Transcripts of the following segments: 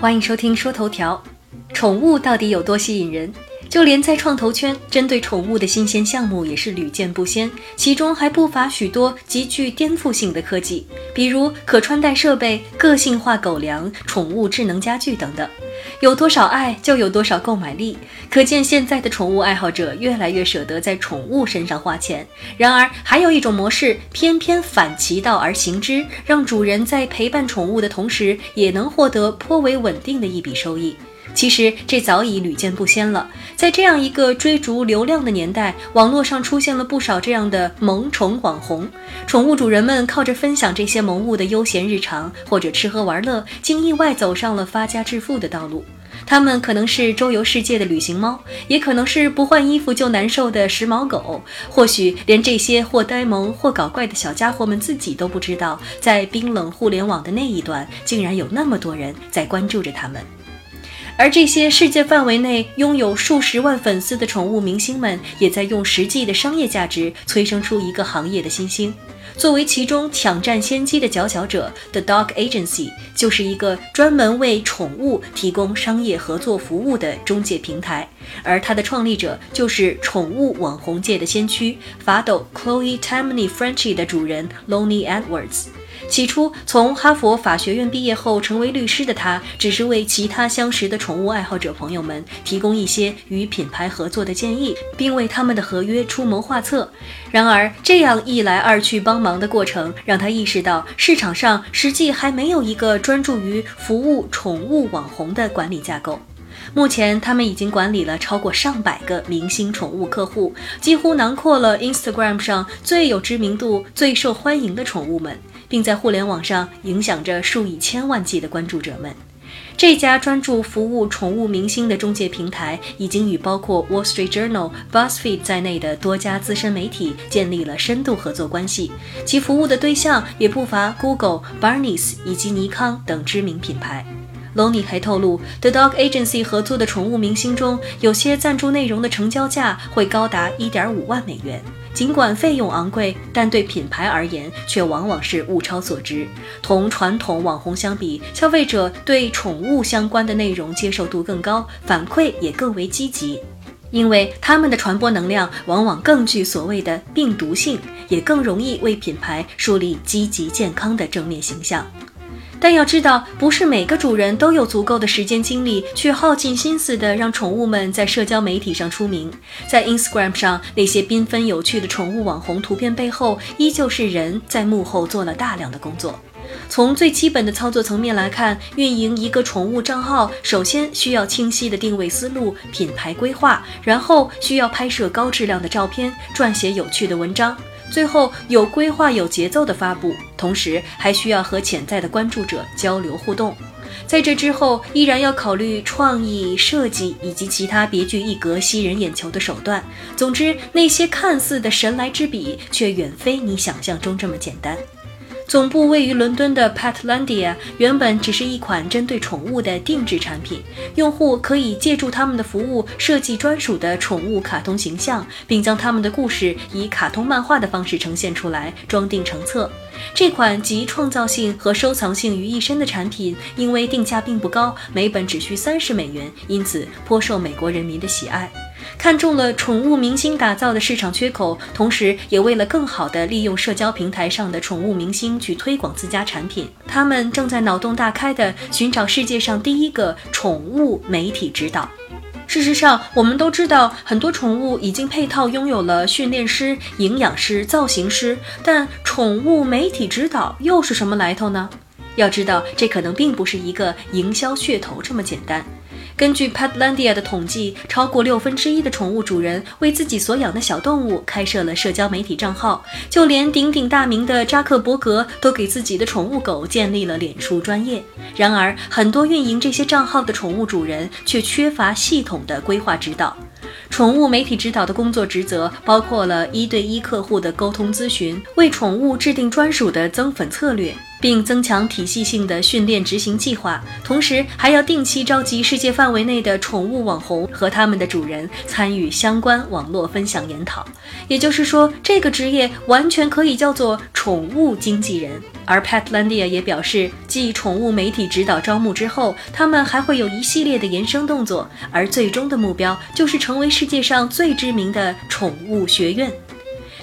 欢迎收听说头条，宠物到底有多吸引人？就连在创投圈，针对宠物的新鲜项目也是屡见不鲜，其中还不乏许多极具颠覆性的科技，比如可穿戴设备、个性化狗粮、宠物智能家具等等。有多少爱，就有多少购买力，可见现在的宠物爱好者越来越舍得在宠物身上花钱。然而，还有一种模式偏偏反其道而行之，让主人在陪伴宠物的同时，也能获得颇为稳定的一笔收益。其实这早已屡见不鲜了。在这样一个追逐流量的年代，网络上出现了不少这样的萌宠网红。宠物主人们靠着分享这些萌物的悠闲日常，或者吃喝玩乐，竟意外走上了发家致富的道路。他们可能是周游世界的旅行猫，也可能是不换衣服就难受的时髦狗，或许连这些或呆萌或搞怪的小家伙们自己都不知道，在冰冷互联网的那一端，竟然有那么多人在关注着他们。而这些世界范围内拥有数十万粉丝的宠物明星们，也在用实际的商业价值催生出一个行业的新星。作为其中抢占先机的佼佼者，The Dog Agency 就是一个专门为宠物提供商业合作服务的中介平台。而它的创立者就是宠物网红界的先驱法斗 Chloe Tammany Frenchie 的主人 Lonnie Edwards。起初，从哈佛法学院毕业后成为律师的他，只是为其他相识的宠物爱好者朋友们提供一些与品牌合作的建议，并为他们的合约出谋划策。然而，这样一来二去帮忙的过程，让他意识到市场上实际还没有一个专注于服务宠物网红的管理架构。目前，他们已经管理了超过上百个明星宠物客户，几乎囊括了 Instagram 上最有知名度、最受欢迎的宠物们。并在互联网上影响着数以千万计的关注者们。这家专注服务宠物明星的中介平台，已经与包括 Wall Street Journal、BuzzFeed 在内的多家资深媒体建立了深度合作关系。其服务的对象也不乏 Google、Barnes 以及尼康等知名品牌。Lonnie 还透露，The Dog Agency 合作的宠物明星中，有些赞助内容的成交价会高达1.5万美元。尽管费用昂贵，但对品牌而言却往往是物超所值。同传统网红相比，消费者对宠物相关的内容接受度更高，反馈也更为积极，因为他们的传播能量往往更具所谓的病毒性，也更容易为品牌树立积极健康的正面形象。但要知道，不是每个主人都有足够的时间精力去耗尽心思的让宠物们在社交媒体上出名。在 Instagram 上，那些缤纷有趣的宠物网红图片背后，依旧是人在幕后做了大量的工作。从最基本的操作层面来看，运营一个宠物账号，首先需要清晰的定位思路、品牌规划，然后需要拍摄高质量的照片，撰写有趣的文章。最后有规划、有节奏的发布，同时还需要和潜在的关注者交流互动。在这之后，依然要考虑创意设计以及其他别具一格、吸人眼球的手段。总之，那些看似的神来之笔，却远非你想象中这么简单。总部位于伦敦的 Petlandia 原本只是一款针对宠物的定制产品，用户可以借助他们的服务设计专属的宠物卡通形象，并将他们的故事以卡通漫画的方式呈现出来，装订成册。这款集创造性和收藏性于一身的产品，因为定价并不高，每本只需三十美元，因此颇受美国人民的喜爱。看中了宠物明星打造的市场缺口，同时也为了更好地利用社交平台上的宠物明星去推广自家产品，他们正在脑洞大开地寻找世界上第一个宠物媒体指导。事实上，我们都知道，很多宠物已经配套拥有了训练师、营养师、造型师，但宠物媒体指导又是什么来头呢？要知道，这可能并不是一个营销噱头这么简单。根据 Petlandia 的统计，超过六分之一的宠物主人为自己所养的小动物开设了社交媒体账号，就连鼎鼎大名的扎克伯格都给自己的宠物狗建立了脸书专业。然而，很多运营这些账号的宠物主人却缺乏系统的规划指导。宠物媒体指导的工作职责包括了一对一客户的沟通咨询，为宠物制定专属的增粉策略。并增强体系性的训练执行计划，同时还要定期召集世界范围内的宠物网红和他们的主人参与相关网络分享研讨。也就是说，这个职业完全可以叫做宠物经纪人。而 Petlandia 也表示，继宠物媒体指导招募之后，他们还会有一系列的延伸动作，而最终的目标就是成为世界上最知名的宠物学院。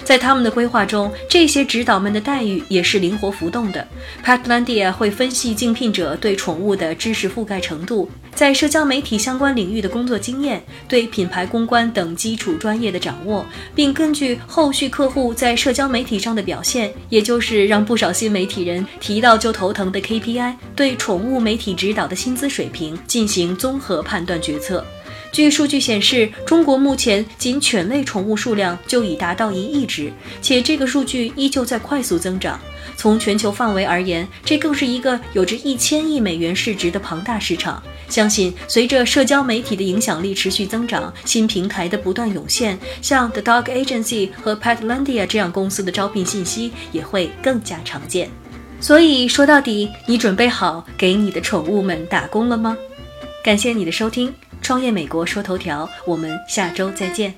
在他们的规划中，这些指导们的待遇也是灵活浮动的。Petlandia 会分析竞聘者对宠物的知识覆盖程度，在社交媒体相关领域的工作经验，对品牌公关等基础专业的掌握，并根据后续客户在社交媒体上的表现，也就是让不少新媒体人提到就头疼的 KPI，对宠物媒体指导的薪资水平进行综合判断决策。据数据显示，中国目前仅犬类宠物数量就已达到一亿只，且这个数据依旧在快速增长。从全球范围而言，这更是一个有着一千亿美元市值的庞大市场。相信随着社交媒体的影响力持续增长，新平台的不断涌现，像 The Dog Agency 和 Petlandia 这样公司的招聘信息也会更加常见。所以说到底，你准备好给你的宠物们打工了吗？感谢你的收听。创业美国说头条，我们下周再见。